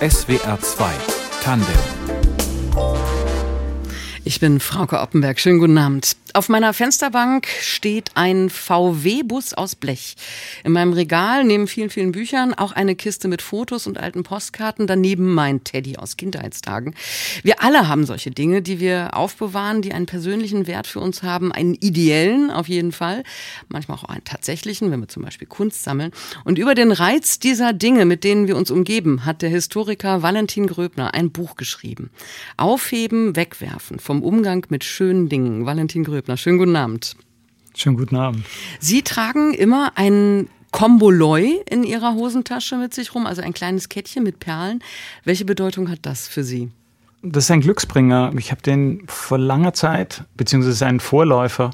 SWR 2 Tandem ich bin Frauke Oppenberg. Schönen guten Abend. Auf meiner Fensterbank steht ein VW-Bus aus Blech. In meinem Regal neben vielen, vielen Büchern auch eine Kiste mit Fotos und alten Postkarten. Daneben mein Teddy aus Kindheitstagen. Wir alle haben solche Dinge, die wir aufbewahren, die einen persönlichen Wert für uns haben. Einen ideellen auf jeden Fall. Manchmal auch einen tatsächlichen, wenn wir zum Beispiel Kunst sammeln. Und über den Reiz dieser Dinge, mit denen wir uns umgeben, hat der Historiker Valentin Gröbner ein Buch geschrieben. Aufheben, wegwerfen vom Umgang mit schönen Dingen. Valentin Gröbner, schönen guten Abend. Schönen guten Abend. Sie tragen immer ein Komboloi in Ihrer Hosentasche mit sich rum, also ein kleines Kettchen mit Perlen. Welche Bedeutung hat das für Sie? Das ist ein Glücksbringer. Ich habe den vor langer Zeit, beziehungsweise einen Vorläufer,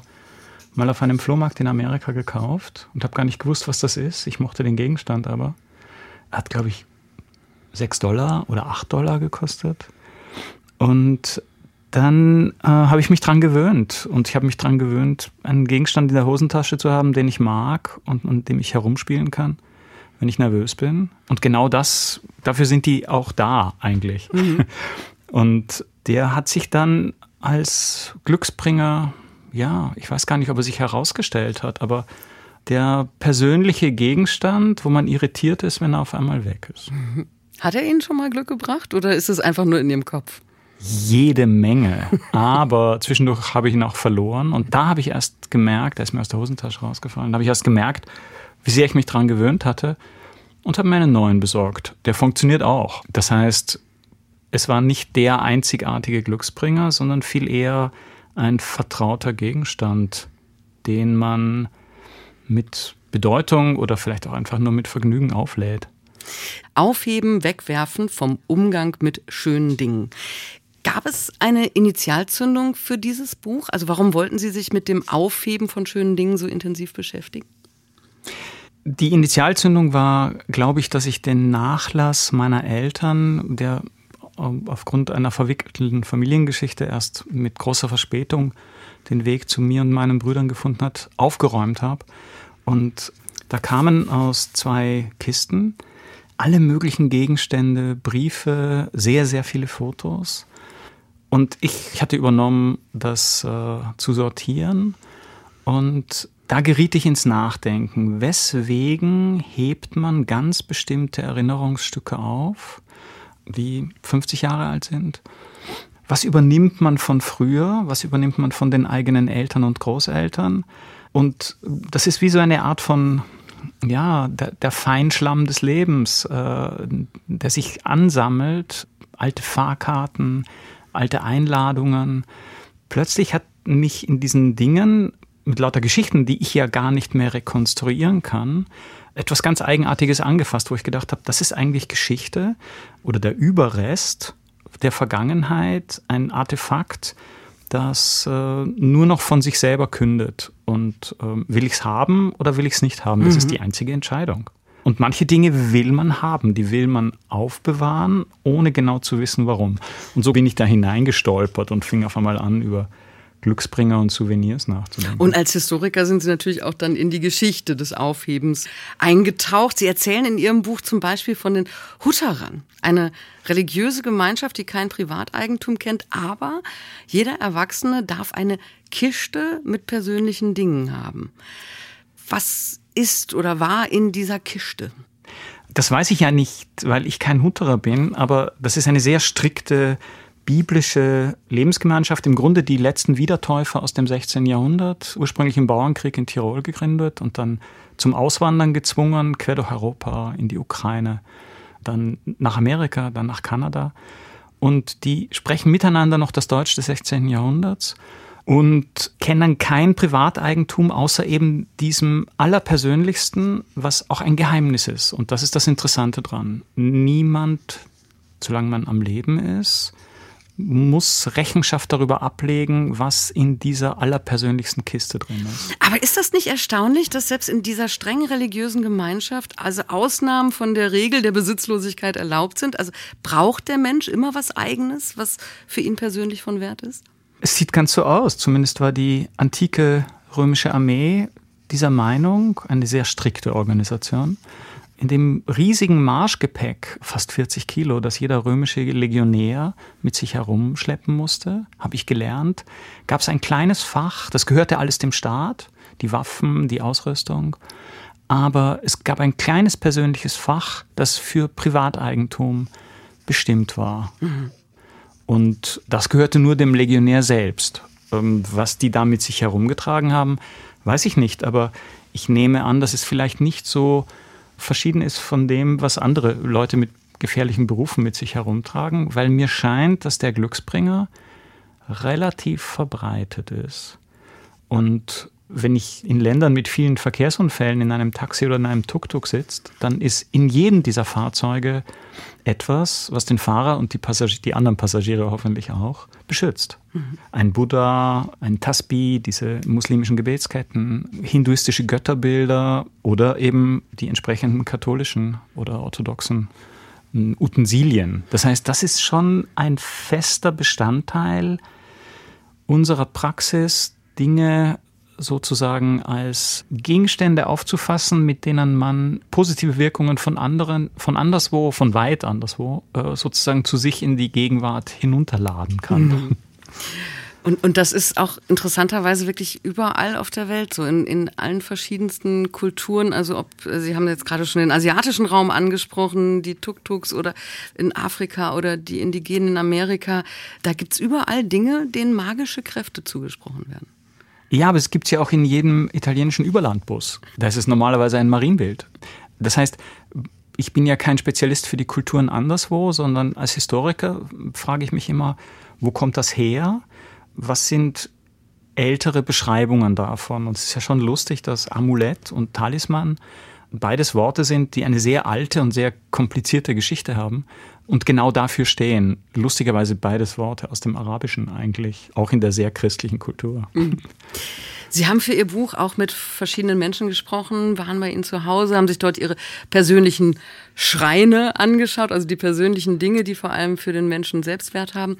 mal auf einem Flohmarkt in Amerika gekauft und habe gar nicht gewusst, was das ist. Ich mochte den Gegenstand aber. Er hat, glaube ich, 6 Dollar oder 8 Dollar gekostet. Und dann äh, habe ich mich dran gewöhnt. Und ich habe mich dran gewöhnt, einen Gegenstand in der Hosentasche zu haben, den ich mag und, und dem ich herumspielen kann, wenn ich nervös bin. Und genau das, dafür sind die auch da eigentlich. Mhm. Und der hat sich dann als Glücksbringer, ja, ich weiß gar nicht, ob er sich herausgestellt hat, aber der persönliche Gegenstand, wo man irritiert ist, wenn er auf einmal weg ist. Mhm. Hat er Ihnen schon mal Glück gebracht oder ist es einfach nur in Ihrem Kopf? Jede Menge. Aber zwischendurch habe ich ihn auch verloren. Und da habe ich erst gemerkt, er ist mir aus der Hosentasche rausgefallen, da habe ich erst gemerkt, wie sehr ich mich daran gewöhnt hatte und habe mir einen neuen besorgt. Der funktioniert auch. Das heißt, es war nicht der einzigartige Glücksbringer, sondern viel eher ein vertrauter Gegenstand, den man mit Bedeutung oder vielleicht auch einfach nur mit Vergnügen auflädt. Aufheben, wegwerfen vom Umgang mit schönen Dingen. Gab es eine Initialzündung für dieses Buch? Also warum wollten Sie sich mit dem Aufheben von schönen Dingen so intensiv beschäftigen? Die Initialzündung war, glaube ich, dass ich den Nachlass meiner Eltern, der ähm, aufgrund einer verwickelten Familiengeschichte erst mit großer Verspätung den Weg zu mir und meinen Brüdern gefunden hat, aufgeräumt habe. Und da kamen aus zwei Kisten alle möglichen Gegenstände, Briefe, sehr, sehr viele Fotos. Und ich hatte übernommen, das äh, zu sortieren. Und da geriet ich ins Nachdenken. Weswegen hebt man ganz bestimmte Erinnerungsstücke auf, die 50 Jahre alt sind? Was übernimmt man von früher? Was übernimmt man von den eigenen Eltern und Großeltern? Und das ist wie so eine Art von, ja, der, der Feinschlamm des Lebens, äh, der sich ansammelt. Alte Fahrkarten, alte Einladungen. Plötzlich hat mich in diesen Dingen mit lauter Geschichten, die ich ja gar nicht mehr rekonstruieren kann, etwas ganz Eigenartiges angefasst, wo ich gedacht habe, das ist eigentlich Geschichte oder der Überrest der Vergangenheit, ein Artefakt, das äh, nur noch von sich selber kündet. Und äh, will ich es haben oder will ich es nicht haben? Das mhm. ist die einzige Entscheidung. Und manche Dinge will man haben, die will man aufbewahren, ohne genau zu wissen, warum. Und so bin ich da hineingestolpert und fing auf einmal an, über Glücksbringer und Souvenirs nachzudenken. Und als Historiker sind Sie natürlich auch dann in die Geschichte des Aufhebens eingetaucht. Sie erzählen in Ihrem Buch zum Beispiel von den Hutterern, eine religiöse Gemeinschaft, die kein Privateigentum kennt, aber jeder Erwachsene darf eine Kiste mit persönlichen Dingen haben. Was ist oder war in dieser Kiste? Das weiß ich ja nicht, weil ich kein Hutterer bin, aber das ist eine sehr strikte biblische Lebensgemeinschaft, im Grunde die letzten Wiedertäufer aus dem 16. Jahrhundert, ursprünglich im Bauernkrieg in Tirol gegründet und dann zum Auswandern gezwungen, quer durch Europa, in die Ukraine, dann nach Amerika, dann nach Kanada. Und die sprechen miteinander noch das Deutsch des 16. Jahrhunderts und kennen kein Privateigentum außer eben diesem allerpersönlichsten, was auch ein Geheimnis ist. Und das ist das Interessante dran. Niemand, solange man am Leben ist, muss Rechenschaft darüber ablegen, was in dieser allerpersönlichsten Kiste drin ist. Aber ist das nicht erstaunlich, dass selbst in dieser streng religiösen Gemeinschaft also Ausnahmen von der Regel der Besitzlosigkeit erlaubt sind? Also braucht der Mensch immer was Eigenes, was für ihn persönlich von Wert ist? Es sieht ganz so aus. Zumindest war die antike römische Armee dieser Meinung, eine sehr strikte Organisation. in dem riesigen Marschgepäck, fast 40 Kilo, das jeder römische Legionär mit sich herumschleppen musste, habe ich gelernt, gab es ein kleines Fach, das gehörte alles dem Staat, die Waffen, die Ausrüstung, aber es gab ein kleines persönliches Fach, das für Privateigentum bestimmt war. Mhm. Und das gehörte nur dem Legionär selbst. Ähm, was die da mit sich herumgetragen haben, weiß ich nicht, aber ich nehme an, dass es vielleicht nicht so verschieden ist von dem, was andere Leute mit gefährlichen Berufen mit sich herumtragen, weil mir scheint, dass der Glücksbringer relativ verbreitet ist. Und wenn ich in Ländern mit vielen Verkehrsunfällen in einem Taxi oder in einem Tuk-Tuk sitzt, dann ist in jedem dieser Fahrzeuge etwas, was den Fahrer und die, Passagier, die anderen Passagiere hoffentlich auch beschützt. Mhm. Ein Buddha, ein Tasbih, diese muslimischen Gebetsketten, hinduistische Götterbilder oder eben die entsprechenden katholischen oder orthodoxen hm, Utensilien. Das heißt, das ist schon ein fester Bestandteil unserer Praxis, Dinge sozusagen als Gegenstände aufzufassen, mit denen man positive Wirkungen von anderen, von anderswo, von weit anderswo, äh, sozusagen zu sich in die Gegenwart hinunterladen kann. Mhm. Und, und das ist auch interessanterweise wirklich überall auf der Welt so, in, in allen verschiedensten Kulturen. Also ob, Sie haben jetzt gerade schon den asiatischen Raum angesprochen, die Tuk-Tuks oder in Afrika oder die Indigenen in Amerika. Da gibt's überall Dinge, denen magische Kräfte zugesprochen werden. Ja, aber es gibt es ja auch in jedem italienischen Überlandbus. Da ist es normalerweise ein Marienbild. Das heißt, ich bin ja kein Spezialist für die Kulturen anderswo, sondern als Historiker frage ich mich immer, wo kommt das her? Was sind ältere Beschreibungen davon? Und es ist ja schon lustig, dass Amulett und Talisman beides Worte sind, die eine sehr alte und sehr komplizierte Geschichte haben und genau dafür stehen. Lustigerweise beides Worte aus dem Arabischen eigentlich, auch in der sehr christlichen Kultur. Mhm. Sie haben für Ihr Buch auch mit verschiedenen Menschen gesprochen, waren bei Ihnen zu Hause, haben sich dort Ihre persönlichen Schreine angeschaut, also die persönlichen Dinge, die vor allem für den Menschen Selbstwert haben.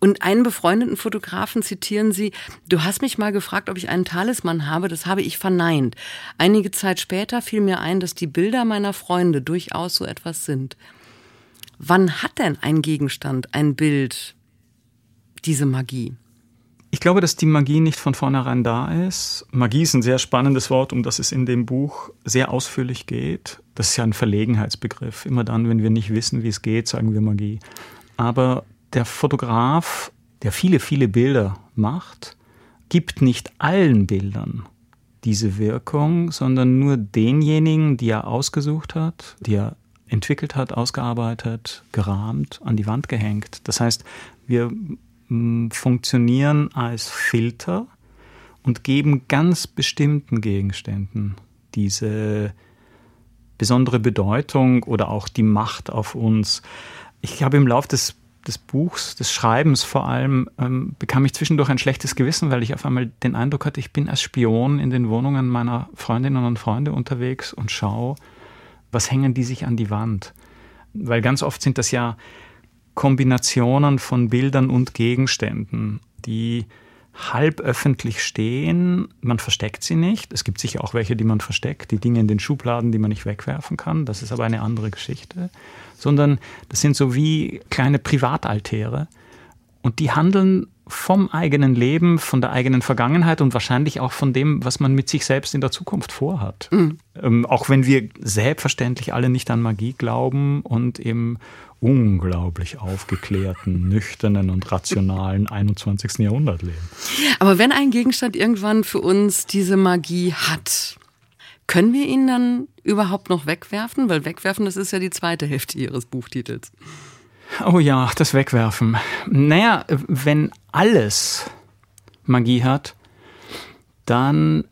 Und einen befreundeten Fotografen zitieren Sie, du hast mich mal gefragt, ob ich einen Talisman habe, das habe ich verneint. Einige Zeit später fiel mir ein, dass die Bilder meiner Freunde durchaus so etwas sind. Wann hat denn ein Gegenstand, ein Bild diese Magie? Ich glaube, dass die Magie nicht von vornherein da ist. Magie ist ein sehr spannendes Wort, um das es in dem Buch sehr ausführlich geht. Das ist ja ein Verlegenheitsbegriff. Immer dann, wenn wir nicht wissen, wie es geht, sagen wir Magie. Aber der Fotograf, der viele, viele Bilder macht, gibt nicht allen Bildern diese Wirkung, sondern nur denjenigen, die er ausgesucht hat, die er entwickelt hat, ausgearbeitet, gerahmt, an die Wand gehängt. Das heißt, wir funktionieren als Filter und geben ganz bestimmten Gegenständen diese besondere Bedeutung oder auch die Macht auf uns. Ich habe im Laufe des, des Buchs, des Schreibens vor allem, ähm, bekam ich zwischendurch ein schlechtes Gewissen, weil ich auf einmal den Eindruck hatte, ich bin als Spion in den Wohnungen meiner Freundinnen und Freunde unterwegs und schaue, was hängen die sich an die Wand. Weil ganz oft sind das ja Kombinationen von Bildern und Gegenständen, die halb öffentlich stehen. Man versteckt sie nicht. Es gibt sicher auch welche, die man versteckt, die Dinge in den Schubladen, die man nicht wegwerfen kann. Das ist aber eine andere Geschichte. Sondern das sind so wie kleine Privataltäre. Und die handeln vom eigenen Leben, von der eigenen Vergangenheit und wahrscheinlich auch von dem, was man mit sich selbst in der Zukunft vorhat. Mhm. Ähm, auch wenn wir selbstverständlich alle nicht an Magie glauben und im unglaublich aufgeklärten, nüchternen und rationalen 21. Jahrhundert leben. Aber wenn ein Gegenstand irgendwann für uns diese Magie hat, können wir ihn dann überhaupt noch wegwerfen? Weil wegwerfen, das ist ja die zweite Hälfte Ihres Buchtitels. Oh ja, das Wegwerfen. Naja, wenn alles Magie hat, dann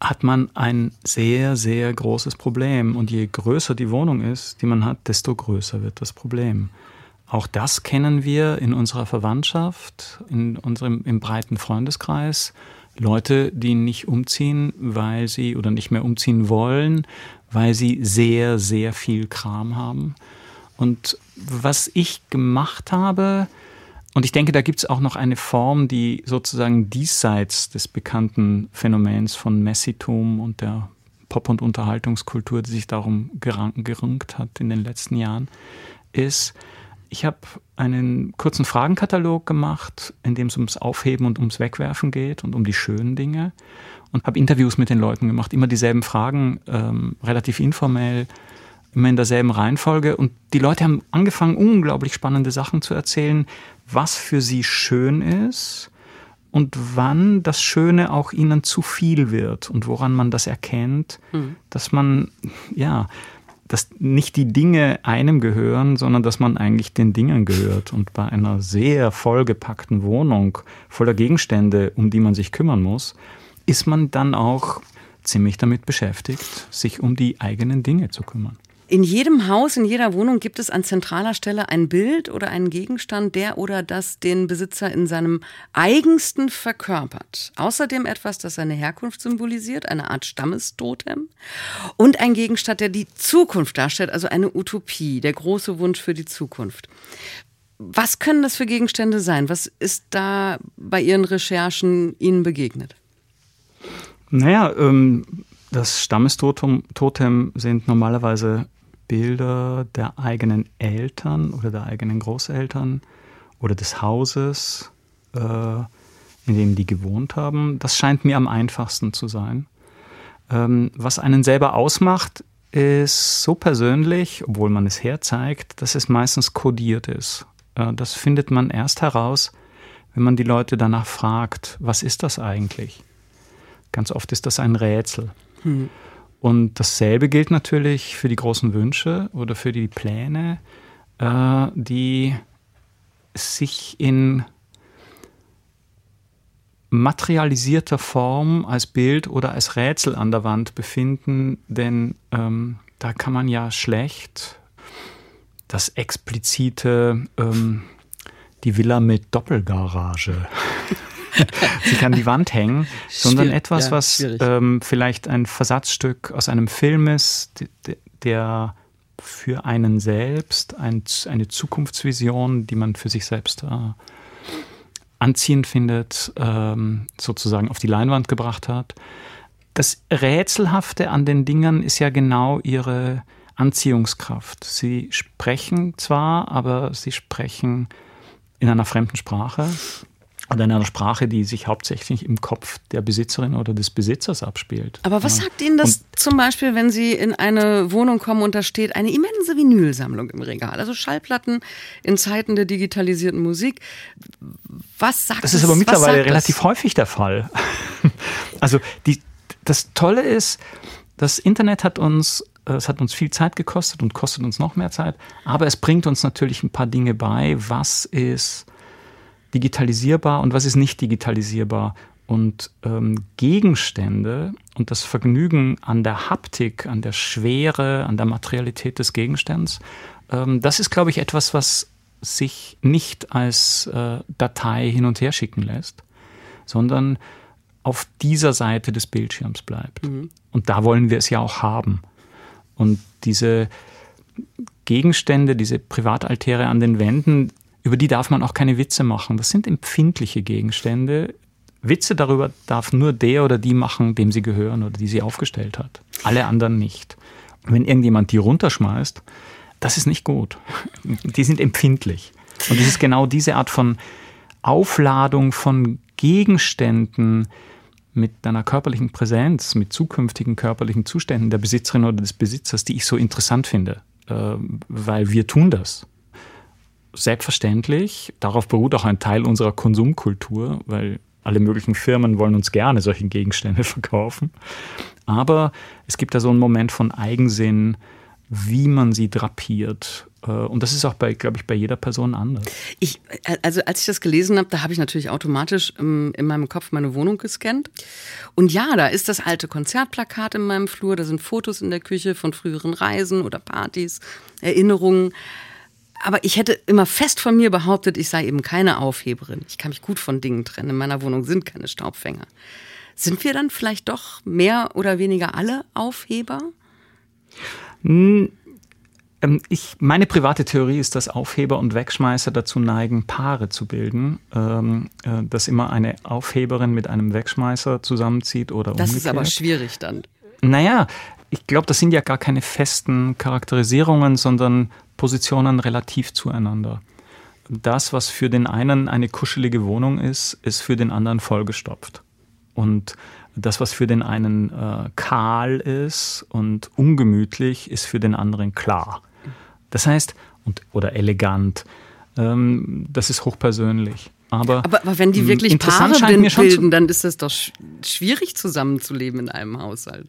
hat man ein sehr, sehr großes Problem. Und je größer die Wohnung ist, die man hat, desto größer wird das Problem. Auch das kennen wir in unserer Verwandtschaft, in unserem im breiten Freundeskreis. Leute, die nicht umziehen, weil sie oder nicht mehr umziehen wollen, weil sie sehr, sehr viel Kram haben. Und was ich gemacht habe, und ich denke, da gibt es auch noch eine Form, die sozusagen diesseits des bekannten Phänomens von Messitum und der Pop- und Unterhaltungskultur, die sich darum gerungt hat in den letzten Jahren, ist, ich habe einen kurzen Fragenkatalog gemacht, in dem es ums Aufheben und ums Wegwerfen geht und um die schönen Dinge und habe Interviews mit den Leuten gemacht, immer dieselben Fragen, ähm, relativ informell, immer in derselben Reihenfolge und die Leute haben angefangen, unglaublich spannende Sachen zu erzählen, was für sie schön ist und wann das Schöne auch ihnen zu viel wird und woran man das erkennt, mhm. dass man, ja, dass nicht die Dinge einem gehören, sondern dass man eigentlich den Dingen gehört. Und bei einer sehr vollgepackten Wohnung voller Gegenstände, um die man sich kümmern muss, ist man dann auch ziemlich damit beschäftigt, sich um die eigenen Dinge zu kümmern. In jedem Haus, in jeder Wohnung gibt es an zentraler Stelle ein Bild oder einen Gegenstand, der oder das den Besitzer in seinem eigensten verkörpert. Außerdem etwas, das seine Herkunft symbolisiert, eine Art Stammestotem. Und ein Gegenstand, der die Zukunft darstellt, also eine Utopie, der große Wunsch für die Zukunft. Was können das für Gegenstände sein? Was ist da bei Ihren Recherchen Ihnen begegnet? Naja, ähm, das Stammestotem sind normalerweise Bilder der eigenen Eltern oder der eigenen Großeltern oder des Hauses, äh, in dem die gewohnt haben. Das scheint mir am einfachsten zu sein. Ähm, was einen selber ausmacht, ist so persönlich, obwohl man es herzeigt, dass es meistens kodiert ist. Äh, das findet man erst heraus, wenn man die Leute danach fragt, was ist das eigentlich? Ganz oft ist das ein Rätsel. Hm. Und dasselbe gilt natürlich für die großen Wünsche oder für die Pläne, äh, die sich in materialisierter Form als Bild oder als Rätsel an der Wand befinden, denn ähm, da kann man ja schlecht das explizite, ähm, die Villa mit Doppelgarage sich an die Wand hängen, sondern etwas, ja, was ähm, vielleicht ein Versatzstück aus einem Film ist, der für einen selbst ein, eine Zukunftsvision, die man für sich selbst äh, anziehend findet, ähm, sozusagen auf die Leinwand gebracht hat. Das Rätselhafte an den Dingern ist ja genau ihre Anziehungskraft. Sie sprechen zwar, aber sie sprechen in einer fremden Sprache oder in einer Sprache, die sich hauptsächlich im Kopf der Besitzerin oder des Besitzers abspielt. Aber was ja. sagt Ihnen das und zum Beispiel, wenn Sie in eine Wohnung kommen und da steht eine immense Vinylsammlung im Regal, also Schallplatten in Zeiten der digitalisierten Musik? Was sagt das? Das ist aber mittlerweile relativ das? häufig der Fall. also die, das Tolle ist, das Internet hat uns es hat uns viel Zeit gekostet und kostet uns noch mehr Zeit, aber es bringt uns natürlich ein paar Dinge bei. Was ist digitalisierbar und was ist nicht digitalisierbar. Und ähm, Gegenstände und das Vergnügen an der Haptik, an der Schwere, an der Materialität des Gegenstands, ähm, das ist, glaube ich, etwas, was sich nicht als äh, Datei hin und her schicken lässt, sondern auf dieser Seite des Bildschirms bleibt. Mhm. Und da wollen wir es ja auch haben. Und diese Gegenstände, diese Privataltäre an den Wänden, über die darf man auch keine Witze machen. Das sind empfindliche Gegenstände. Witze darüber darf nur der oder die machen, dem sie gehören oder die sie aufgestellt hat. Alle anderen nicht. wenn irgendjemand die runterschmeißt, das ist nicht gut. Die sind empfindlich. Und es ist genau diese Art von Aufladung von Gegenständen mit einer körperlichen Präsenz, mit zukünftigen körperlichen Zuständen der Besitzerin oder des Besitzers, die ich so interessant finde, äh, weil wir tun das selbstverständlich. Darauf beruht auch ein Teil unserer Konsumkultur, weil alle möglichen Firmen wollen uns gerne solche Gegenstände verkaufen. Aber es gibt da so einen Moment von Eigensinn, wie man sie drapiert. Äh, und das ist auch bei, glaube ich, bei jeder Person anders. Ich, also als ich das gelesen habe, da habe ich natürlich automatisch ähm, in meinem Kopf meine Wohnung gescannt. Und ja, da ist das alte Konzertplakat in meinem Flur, da sind Fotos in der Küche von früheren Reisen oder Partys, Erinnerungen. Aber ich hätte immer fest von mir behauptet, ich sei eben keine Aufheberin. Ich kann mich gut von Dingen trennen. In meiner Wohnung sind keine Staubfänger. Sind wir dann vielleicht doch mehr oder weniger alle Aufheber? Hm, ähm, ich, meine private Theorie ist, dass Aufheber und Wegschmeißer dazu neigen, Paare zu bilden. Ähm, äh, dass immer eine Aufheberin mit einem Wegschmeißer zusammenzieht oder das umgekehrt. Das ist aber schwierig dann. Naja, ich glaube, das sind ja gar keine festen Charakterisierungen, sondern Positionen relativ zueinander. Das, was für den einen eine kuschelige Wohnung ist, ist für den anderen vollgestopft. Und das, was für den einen äh, kahl ist und ungemütlich, ist für den anderen klar. Das heißt, und, oder elegant, ähm, das ist hochpersönlich. Aber, aber, aber wenn die wirklich Paare bilden, dann ist das doch schwierig zusammenzuleben in einem Haushalt.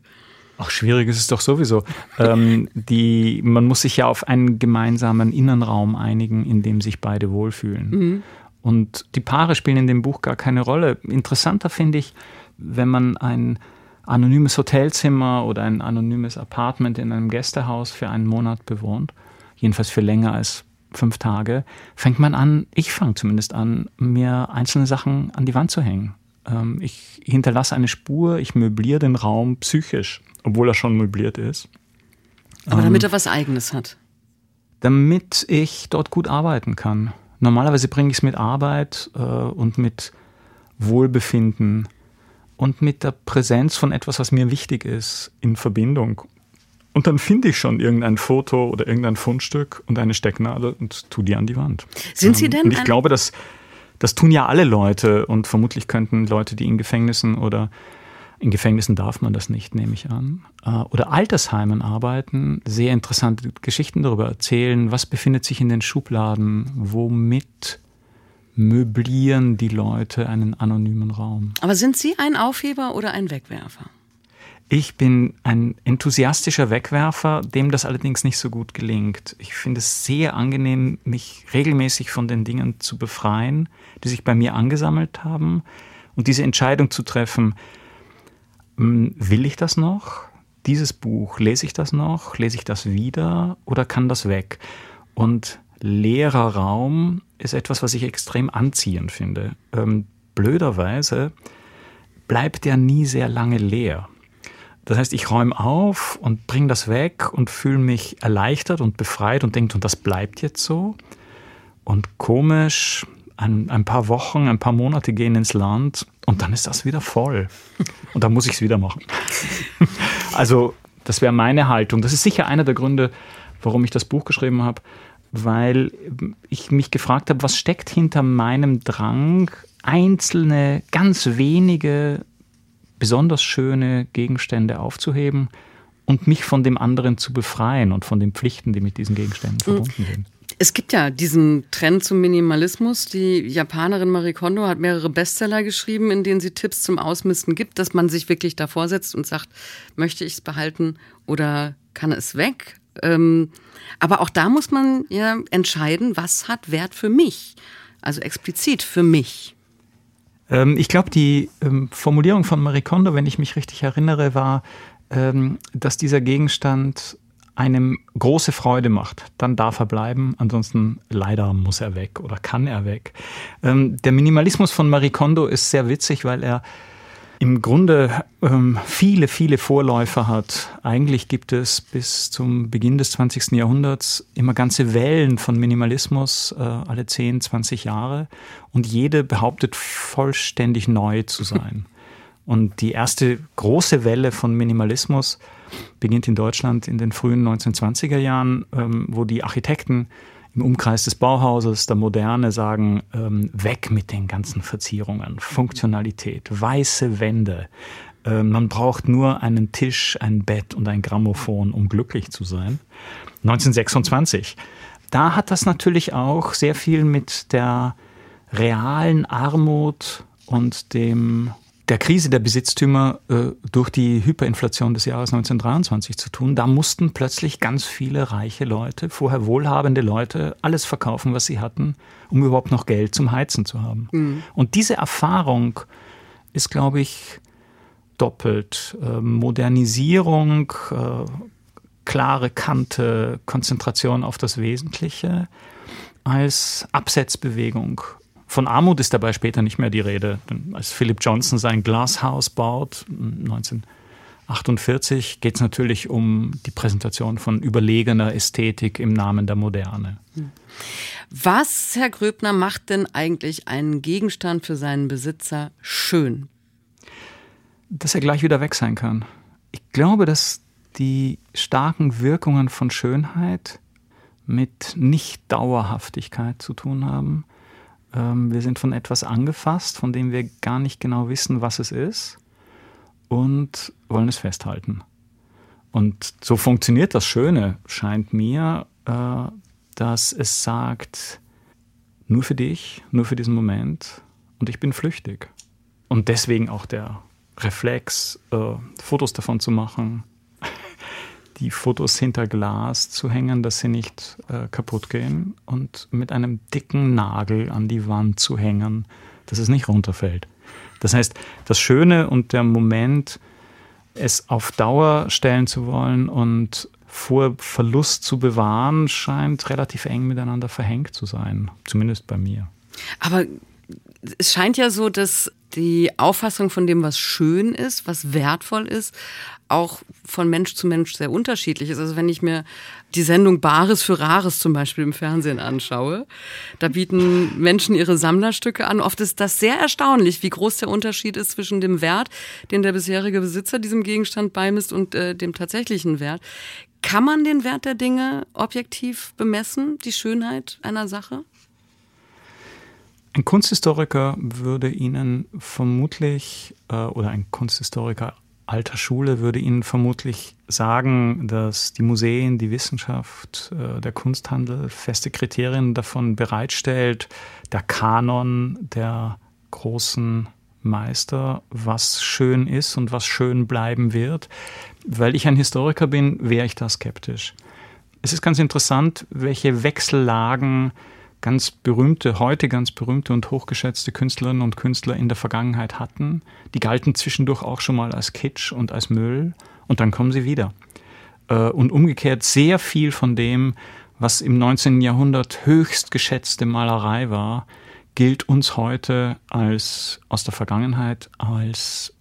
Ach, schwierig ist es doch sowieso. ähm, die, man muss sich ja auf einen gemeinsamen Innenraum einigen, in dem sich beide wohlfühlen. Mhm. Und die Paare spielen in dem Buch gar keine Rolle. Interessanter finde ich, wenn man ein anonymes Hotelzimmer oder ein anonymes Apartment in einem Gästehaus für einen Monat bewohnt, jedenfalls für länger als fünf Tage, fängt man an, ich fange zumindest an, mir einzelne Sachen an die Wand zu hängen. Ähm, ich hinterlasse eine Spur, ich möbliere den Raum psychisch obwohl er schon möbliert ist. Aber damit ähm, er was Eigenes hat. Damit ich dort gut arbeiten kann. Normalerweise bringe ich es mit Arbeit äh, und mit Wohlbefinden und mit der Präsenz von etwas, was mir wichtig ist, in Verbindung. Und dann finde ich schon irgendein Foto oder irgendein Fundstück und eine Stecknadel und tue die an die Wand. Sind Sie ähm, denn? Und ich glaube, dass das tun ja alle Leute und vermutlich könnten Leute, die in Gefängnissen oder in Gefängnissen darf man das nicht, nehme ich an. Äh, oder Altersheimen arbeiten, sehr interessante Geschichten darüber erzählen, was befindet sich in den Schubladen, womit möblieren die Leute einen anonymen Raum. Aber sind Sie ein Aufheber oder ein Wegwerfer? Ich bin ein enthusiastischer Wegwerfer, dem das allerdings nicht so gut gelingt. Ich finde es sehr angenehm, mich regelmäßig von den Dingen zu befreien, die sich bei mir angesammelt haben und diese Entscheidung zu treffen, will ich das noch? Dieses Buch, lese ich das noch? Lese ich das wieder oder kann das weg? Und leerer Raum ist etwas, was ich extrem anziehend finde. Ähm, blöderweise bleibt der nie sehr lange leer. Das heißt, ich räume auf und bringe das weg und fühle mich erleichtert und befreit und denke, und das bleibt jetzt so. Und komisch, ein, ein paar Wochen, ein paar Monate gehen ins Land und dann ist das wieder voll. Und dann muss ich es wieder machen. also, das wäre meine Haltung. Das ist sicher einer der Gründe, warum ich das Buch geschrieben habe, weil ich mich gefragt habe, was steckt hinter meinem Drang, einzelne, ganz wenige, besonders schöne Gegenstände aufzuheben und mich von dem anderen zu befreien und von den Pflichten, die mit diesen Gegenständen verbunden sind. Es gibt ja diesen Trend zum Minimalismus. Die Japanerin Marie Kondo hat mehrere Bestseller geschrieben, in denen sie Tipps zum Ausmisten gibt, dass man sich wirklich davor setzt und sagt, möchte ich es behalten oder kann es weg? Ähm, aber auch da muss man ja entscheiden, was hat Wert für mich? Also explizit für mich. Ähm, ich glaube, die ähm, Formulierung von Marie Kondo, wenn ich mich richtig erinnere, war, ähm, dass dieser Gegenstand einem große Freude macht, dann darf er bleiben, ansonsten leider muss er weg oder kann er weg. Ähm, der Minimalismus von Marie Kondo ist sehr witzig, weil er im Grunde ähm, viele, viele Vorläufer hat. Eigentlich gibt es bis zum Beginn des 20. Jahrhunderts immer ganze Wellen von Minimalismus, äh, alle 10, 20 Jahre. Und jede behauptet vollständig neu zu sein. Und die erste große Welle von Minimalismus beginnt in Deutschland in den frühen 1920er Jahren, ähm, wo die Architekten im Umkreis des Bauhauses der Moderne sagen, ähm, weg mit den ganzen Verzierungen, Funktionalität, weiße Wände. Ähm, man braucht nur einen Tisch, ein Bett und ein Grammophon, um glücklich zu sein. 1926. Da hat das natürlich auch sehr viel mit der realen Armut und dem der Krise der Besitztümer äh, durch die Hyperinflation des Jahres 1923 zu tun. Da mussten plötzlich ganz viele reiche Leute, vorher wohlhabende Leute, alles verkaufen, was sie hatten, um überhaupt noch Geld zum Heizen zu haben. Mhm. Und diese Erfahrung ist, glaube ich, doppelt. Äh, Modernisierung, äh, klare Kante, Konzentration auf das Wesentliche als Absetzbewegung von Armut ist dabei später nicht mehr die Rede. Als Philip Johnson sein Glashaus baut, 1948, geht es natürlich um die Präsentation von überlegener Ästhetik im Namen der Moderne. Was, Herr Gröbner, macht denn eigentlich einen Gegenstand für seinen Besitzer schön? Dass er gleich wieder weg sein kann. Ich glaube, dass die starken Wirkungen von Schönheit mit Nicht-Dauerhaftigkeit zu tun haben. Ähm, wir sind von etwas angefasst, von dem wir gar nicht genau wissen, was es ist und wollen es festhalten. Und so funktioniert das Schöne, scheint mir, äh, dass es sagt, nur für dich, nur für diesen Moment und ich bin flüchtig. Und deswegen auch der Reflex, äh, Fotos davon zu machen, die Fotos hinter Glas zu hängen, dass sie nicht äh, kaputt gehen und mit einem dicken Nagel an die Wand zu hängen, dass es nicht runterfällt. Das heißt, das Schöne und der Moment, es auf Dauer stellen zu wollen und vor Verlust zu bewahren, scheint relativ eng miteinander verhängt zu sein, zumindest bei mir. Aber es scheint ja so, dass die Auffassung von dem, was schön ist, was wertvoll ist, auch von Mensch zu Mensch sehr unterschiedlich ist. Also wenn ich mir die Sendung Bares für Rares zum Beispiel im Fernsehen anschaue, da bieten Menschen ihre Sammlerstücke an. Oft ist das sehr erstaunlich, wie groß der Unterschied ist zwischen dem Wert, den der bisherige Besitzer diesem Gegenstand beimisst und äh, dem tatsächlichen Wert. Kann man den Wert der Dinge objektiv bemessen, die Schönheit einer Sache? Ein Kunsthistoriker würde Ihnen vermutlich, äh, oder ein Kunsthistoriker alter Schule würde Ihnen vermutlich sagen, dass die Museen, die Wissenschaft, äh, der Kunsthandel feste Kriterien davon bereitstellt, der Kanon der großen Meister, was schön ist und was schön bleiben wird. Weil ich ein Historiker bin, wäre ich da skeptisch. Es ist ganz interessant, welche Wechsellagen ganz berühmte, heute ganz berühmte und hochgeschätzte Künstlerinnen und Künstler in der Vergangenheit hatten. Die galten zwischendurch auch schon mal als Kitsch und als Müll und dann kommen sie wieder. Äh, und umgekehrt sehr viel von dem, was im 19. Jahrhundert höchst geschätzte Malerei war, gilt uns heute als aus der Vergangenheit als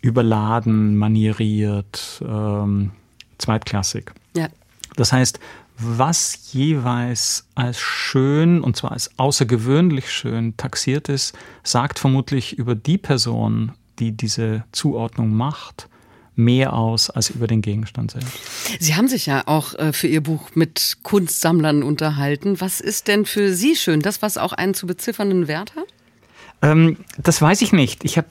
überladen, manieriert, ähm, zweitklassig. Ja. Das heißt, was jeweils als schön, und zwar als außergewöhnlich schön taxiert ist, sagt vermutlich über die Person, die diese Zuordnung macht, mehr aus als über den Gegenstand selbst. Sie haben sich ja auch äh, für Ihr Buch mit Kunstsammlern unterhalten. Was ist denn für Sie schön? Das, was auch einen zu beziffernden Wert hat? Ähm, das weiß ich nicht. Ich habe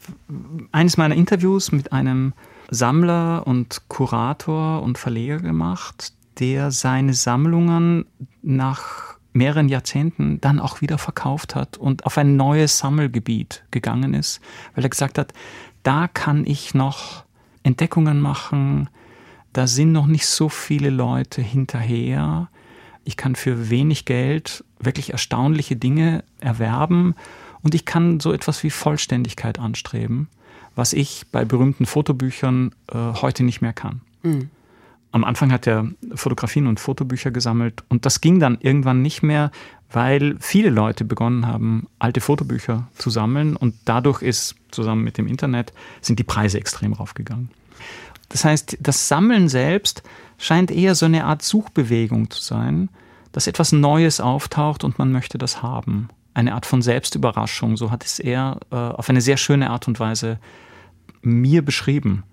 eines meiner Interviews mit einem Sammler und Kurator und Verleger gemacht, der seine Sammlungen nach mehreren Jahrzehnten dann auch wieder verkauft hat und auf ein neues Sammelgebiet gegangen ist, weil er gesagt hat, da kann ich noch Entdeckungen machen, da sind noch nicht so viele Leute hinterher. Ich kann für wenig Geld wirklich erstaunliche Dinge erwerben und ich kann so etwas wie Vollständigkeit anstreben, was ich bei berühmten Fotobüchern äh, heute nicht mehr kann. Mhm. Am Anfang hat er Fotografien und Fotobücher gesammelt und das ging dann irgendwann nicht mehr, weil viele Leute begonnen haben, alte Fotobücher zu sammeln und dadurch ist zusammen mit dem Internet sind die Preise extrem raufgegangen. Das heißt, das Sammeln selbst scheint eher so eine Art Suchbewegung zu sein, dass etwas Neues auftaucht und man möchte das haben. Eine Art von Selbstüberraschung, so hat es er äh, auf eine sehr schöne Art und Weise mir beschrieben.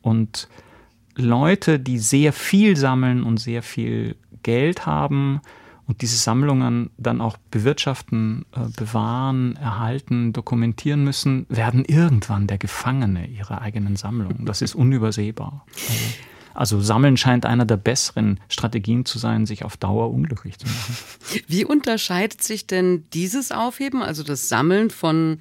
Und Leute, die sehr viel sammeln und sehr viel Geld haben und diese Sammlungen dann auch bewirtschaften, äh, bewahren, erhalten, dokumentieren müssen, werden irgendwann der Gefangene ihrer eigenen Sammlung. Das ist unübersehbar. Also Sammeln scheint einer der besseren Strategien zu sein, sich auf Dauer unglücklich zu machen. Wie unterscheidet sich denn dieses Aufheben, also das Sammeln von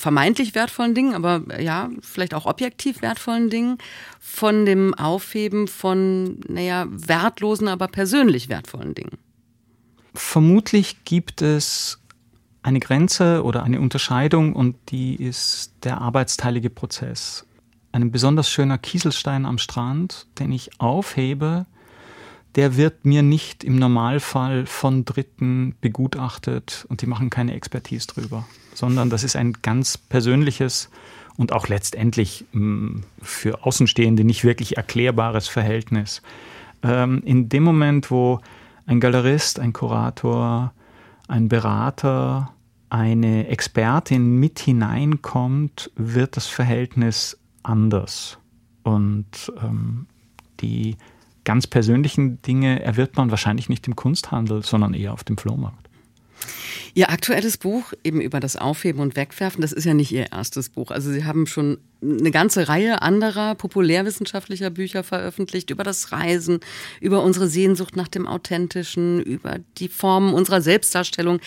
vermeintlich wertvollen Dingen, aber ja, vielleicht auch objektiv wertvollen Dingen, von dem Aufheben von, naja, wertlosen, aber persönlich wertvollen Dingen? Vermutlich gibt es eine Grenze oder eine Unterscheidung und die ist der arbeitsteilige Prozess. Ein besonders schöner Kieselstein am Strand, den ich aufhebe, der wird mir nicht im Normalfall von Dritten begutachtet und die machen keine Expertise drüber, sondern das ist ein ganz persönliches und auch letztendlich mm, für Außenstehende nicht wirklich erklärbares Verhältnis. Ähm, in dem Moment, wo ein Galerist, ein Kurator, ein Berater, eine Expertin mit hineinkommt, wird das Verhältnis anders. Und ähm, die ganz persönlichen Dinge erwirbt man wahrscheinlich nicht im Kunsthandel, sondern eher auf dem Flohmarkt. Ihr aktuelles Buch eben über das Aufheben und Wegwerfen, das ist ja nicht Ihr erstes Buch. Also Sie haben schon eine ganze Reihe anderer populärwissenschaftlicher Bücher veröffentlicht über das Reisen, über unsere Sehnsucht nach dem Authentischen, über die Formen unserer Selbstdarstellung.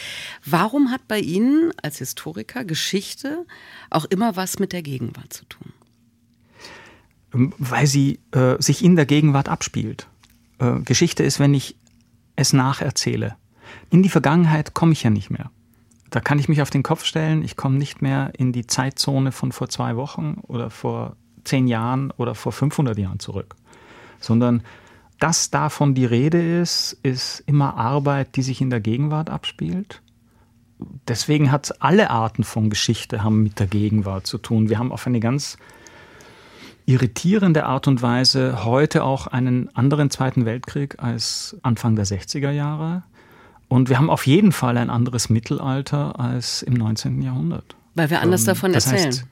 Warum hat bei Ihnen als Historiker Geschichte auch immer was mit der Gegenwart zu tun? Weil sie äh, sich in der Gegenwart abspielt. Äh, Geschichte ist, wenn ich es nacherzähle. In die Vergangenheit komme ich ja nicht mehr. Da kann ich mich auf den Kopf stellen, ich komme nicht mehr in die Zeitzone von vor zwei Wochen oder vor zehn Jahren oder vor 500 Jahren zurück, sondern dass davon die Rede ist, ist immer Arbeit, die sich in der Gegenwart abspielt. Deswegen hat alle Arten von Geschichte haben mit der Gegenwart zu tun. Wir haben auf eine ganz irritierende Art und Weise heute auch einen anderen Zweiten Weltkrieg als Anfang der 60er Jahre. Und wir haben auf jeden Fall ein anderes Mittelalter als im 19. Jahrhundert. Weil wir anders ähm, davon erzählen. Heißt,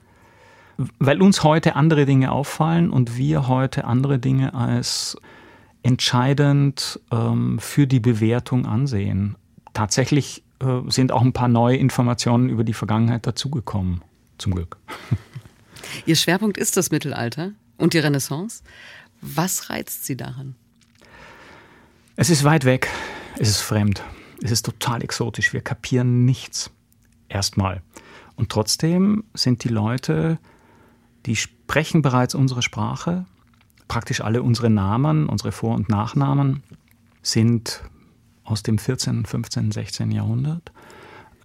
weil uns heute andere Dinge auffallen und wir heute andere Dinge als entscheidend ähm, für die Bewertung ansehen. Tatsächlich äh, sind auch ein paar neue Informationen über die Vergangenheit dazugekommen, zum Glück. Ihr Schwerpunkt ist das Mittelalter und die Renaissance. Was reizt Sie daran? Es ist weit weg, es ist fremd. Es ist total exotisch. Wir kapieren nichts. Erstmal. Und trotzdem sind die Leute, die sprechen bereits unsere Sprache. Praktisch alle unsere Namen, unsere Vor- und Nachnamen sind aus dem 14., 15., 16. Jahrhundert.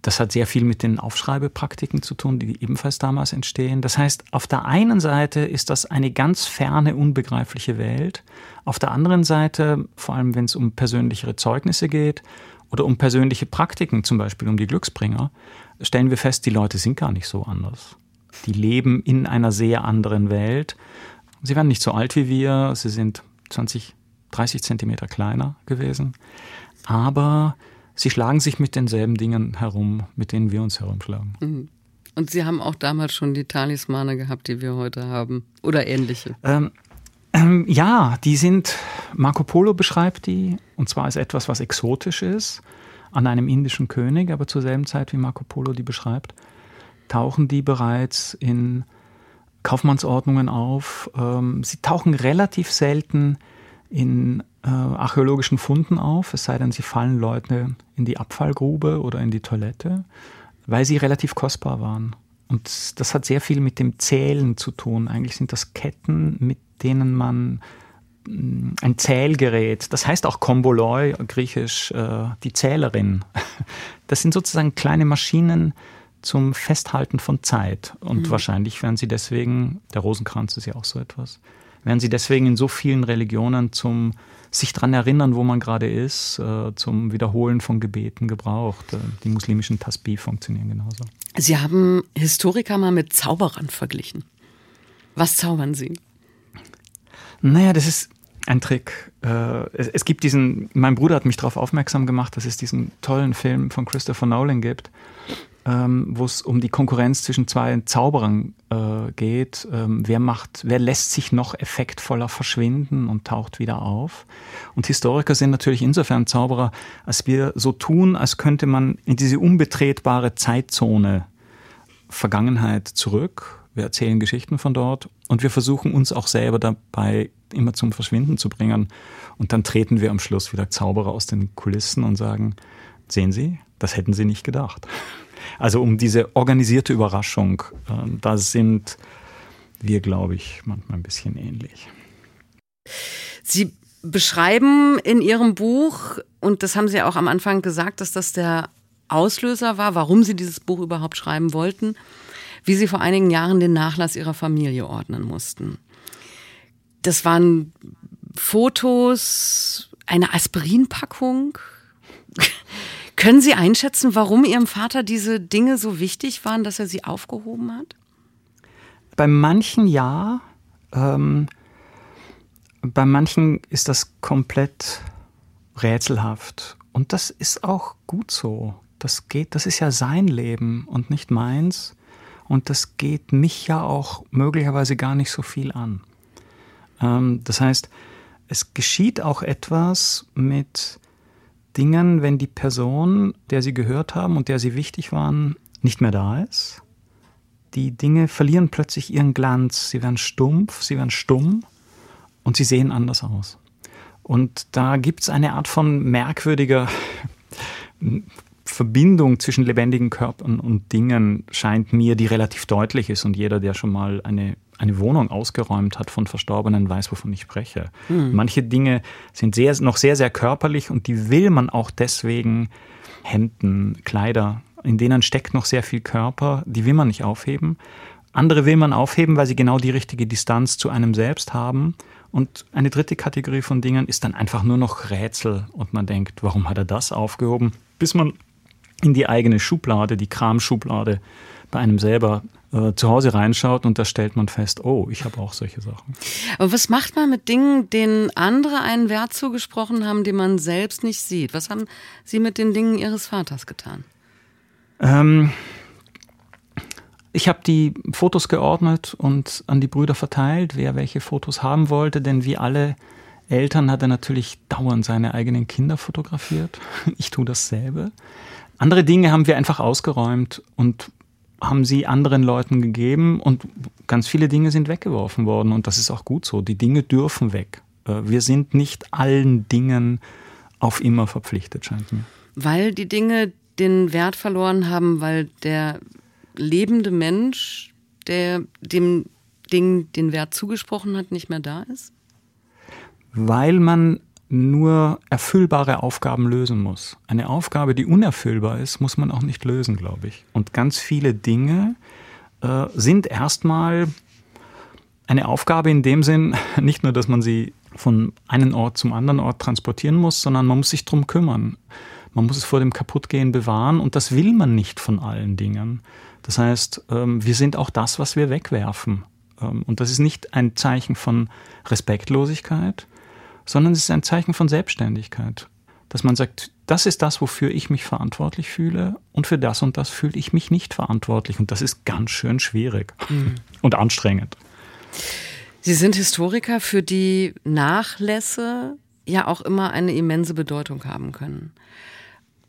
Das hat sehr viel mit den Aufschreibepraktiken zu tun, die ebenfalls damals entstehen. Das heißt, auf der einen Seite ist das eine ganz ferne, unbegreifliche Welt. Auf der anderen Seite, vor allem wenn es um persönlichere Zeugnisse geht oder um persönliche Praktiken, zum Beispiel um die Glücksbringer, stellen wir fest, die Leute sind gar nicht so anders. Die leben in einer sehr anderen Welt. Sie werden nicht so alt wie wir, sie sind 20, 30 Zentimeter kleiner gewesen, aber sie schlagen sich mit denselben Dingen herum, mit denen wir uns herumschlagen. Mhm. Und Sie haben auch damals schon die Talismane gehabt, die wir heute haben, oder ähnliche? Ähm, ähm, ja, die sind, Marco Polo beschreibt die, und zwar als etwas, was exotisch ist, an einem indischen König, aber zur selben Zeit, wie Marco Polo die beschreibt, tauchen die bereits in Kaufmannsordnungen auf. Ähm, sie tauchen relativ selten in äh, archäologischen Funden auf, es sei denn, sie fallen Leute in die Abfallgrube oder in die Toilette, weil sie relativ kostbar waren. Und das hat sehr viel mit dem Zählen zu tun. Eigentlich sind das Ketten, mit denen man mm, ein Zählgerät, das heißt auch Komboloi, griechisch, äh, die Zählerin. Das sind sozusagen kleine Maschinen zum Festhalten von Zeit. Und mhm. wahrscheinlich werden sie deswegen, der Rosenkranz ist ja auch so etwas, werden sie deswegen in so vielen Religionen zum sich daran erinnern, wo man gerade ist, äh, zum Wiederholen von Gebeten gebraucht. Äh, die muslimischen Tasbih funktionieren genauso. Sie haben Historiker mal mit Zauberern verglichen. Was zaubern Sie? Naja, das ist ein Trick. Äh, es, gibt diesen, mein Bruder hat mich darauf aufmerksam gemacht, dass es diesen tollen Film von Christopher Nolan gibt, ähm, wo es um die Konkurrenz zwischen zwei Zauberern äh, geht. Ähm, wer macht, wer lässt sich noch effektvoller verschwinden und taucht wieder auf? Und Historiker sind natürlich insofern Zauberer, als wir so tun, als könnte man in diese unbetretbare Zeitzone Vergangenheit zurück wir erzählen Geschichten von dort und wir versuchen uns auch selber dabei immer zum Verschwinden zu bringen. Und dann treten wir am Schluss wieder Zauberer aus den Kulissen und sagen, sehen Sie, das hätten Sie nicht gedacht. Also um diese organisierte Überraschung, ähm, da sind wir, glaube ich, manchmal ein bisschen ähnlich. Sie beschreiben in Ihrem Buch, und das haben Sie auch am Anfang gesagt, dass das der Auslöser war, warum Sie dieses Buch überhaupt schreiben wollten, wie sie vor einigen Jahren den Nachlass ihrer Familie ordnen mussten. Das waren Fotos, eine Aspirinpackung. Können Sie einschätzen, warum Ihrem Vater diese Dinge so wichtig waren, dass er sie aufgehoben hat? Bei manchen ja. Ähm, bei manchen ist das komplett rätselhaft. Und das ist auch gut so. Das geht, das ist ja sein Leben und nicht meins. Und das geht mich ja auch möglicherweise gar nicht so viel an. Ähm, das heißt, es geschieht auch etwas mit Dingen, wenn die Person, der sie gehört haben und der sie wichtig waren, nicht mehr da ist. Die Dinge verlieren plötzlich ihren Glanz. Sie werden stumpf, sie werden stumm und sie sehen anders aus. Und da gibt es eine Art von merkwürdiger Verbindung zwischen lebendigen Körpern und Dingen, scheint mir, die relativ deutlich ist. Und jeder, der schon mal eine, eine Wohnung ausgeräumt hat von Verstorbenen, weiß, wovon ich spreche. Mhm. Manche Dinge sind sehr, noch sehr, sehr körperlich und die will man auch deswegen Hemden, Kleider, in denen steckt noch sehr viel Körper, die will man nicht aufheben. Andere will man aufheben, weil sie genau die richtige Distanz zu einem selbst haben. Und eine dritte Kategorie von Dingen ist dann einfach nur noch Rätsel und man denkt, warum hat er das aufgehoben? Bis man in die eigene Schublade, die Kramschublade bei einem selber äh, zu Hause reinschaut und da stellt man fest, oh, ich habe auch solche Sachen. Aber was macht man mit Dingen, denen andere einen Wert zugesprochen haben, den man selbst nicht sieht? Was haben Sie mit den Dingen Ihres Vaters getan? Ähm, ich habe die Fotos geordnet und an die Brüder verteilt, wer welche Fotos haben wollte, denn wie alle Eltern hat er natürlich dauernd seine eigenen Kinder fotografiert. Ich tue dasselbe. Andere Dinge haben wir einfach ausgeräumt und haben sie anderen Leuten gegeben und ganz viele Dinge sind weggeworfen worden und das ist auch gut so. Die Dinge dürfen weg. Äh, wir sind nicht allen Dingen auf immer verpflichtet, scheint mir. Weil die Dinge den Wert verloren haben, weil der lebende Mensch, der dem Ding den Wert zugesprochen hat, nicht mehr da ist? Weil man nur erfüllbare Aufgaben lösen muss. Eine Aufgabe, die unerfüllbar ist, muss man auch nicht lösen, glaube ich. Und ganz viele Dinge äh, sind erstmal eine Aufgabe in dem Sinn, nicht nur, dass man sie von einem Ort zum anderen Ort transportieren muss, sondern man muss sich darum kümmern. Man muss es vor dem Kaputtgehen bewahren und das will man nicht von allen Dingen. Das heißt, ähm, wir sind auch das, was wir wegwerfen. Ähm, und das ist nicht ein Zeichen von Respektlosigkeit, sondern es ist ein Zeichen von Selbstständigkeit. Dass man sagt, das ist das, wofür ich mich verantwortlich fühle und für das und das fühle ich mich nicht verantwortlich. Und das ist ganz schön schwierig mhm. und anstrengend. Sie sind Historiker, für die Nachlässe ja auch immer eine immense Bedeutung haben können.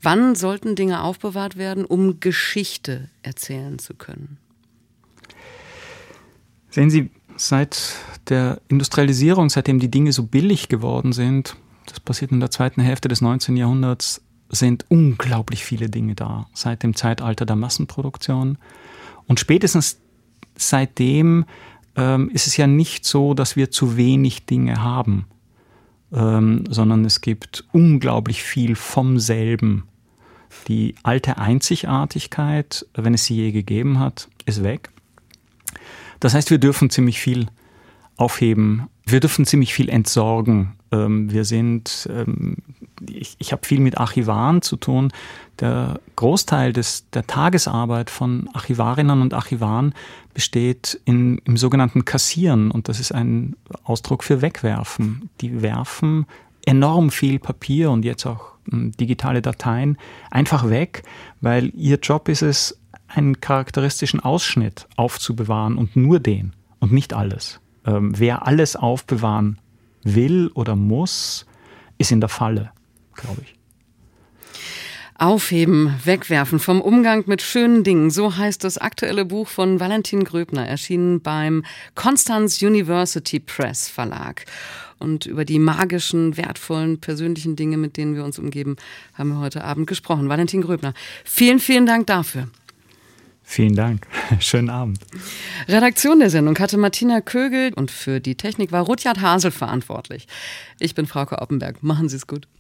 Wann sollten Dinge aufbewahrt werden, um Geschichte erzählen zu können? Sehen Sie, seit der Industrialisierung, seitdem die Dinge so billig geworden sind, das passiert in der zweiten Hälfte des 19. Jahrhunderts, sind unglaublich viele Dinge da, seit dem Zeitalter der Massenproduktion. Und spätestens seitdem ähm, ist es ja nicht so, dass wir zu wenig Dinge haben ähm, sondern es gibt unglaublich viel vom selben. Die alte Einzigartigkeit, wenn es sie je gegeben hat, ist weg. Das heißt, wir dürfen ziemlich viel aufheben. Wir dürfen ziemlich viel entsorgen. Ähm, wir sind, ähm, ich, ich habe viel mit Archivaren zu tun. Der Großteil des, der Tagesarbeit von Archivarinnen und Archivaren besteht in, im sogenannten Kassieren und das ist ein Ausdruck für Wegwerfen. Die werfen enorm viel Papier und jetzt auch hm, digitale Dateien einfach weg, weil ihr Job ist es, einen charakteristischen Ausschnitt aufzubewahren und nur den und nicht alles. Ähm, wer alles aufbewahren will oder muss, ist in der Falle, glaube ich. Aufheben, wegwerfen vom Umgang mit schönen Dingen. So heißt das aktuelle Buch von Valentin Gröbner, erschienen beim Constance University Press Verlag. Und über die magischen, wertvollen, persönlichen Dinge, mit denen wir uns umgeben, haben wir heute Abend gesprochen. Valentin Gröbner, vielen, vielen Dank dafür. Vielen Dank. Schönen Abend. Redaktion der Sendung hatte Martina Kögel und für die Technik war Rutjard Hasel verantwortlich. Ich bin Frauke Oppenberg. Machen Sie es gut.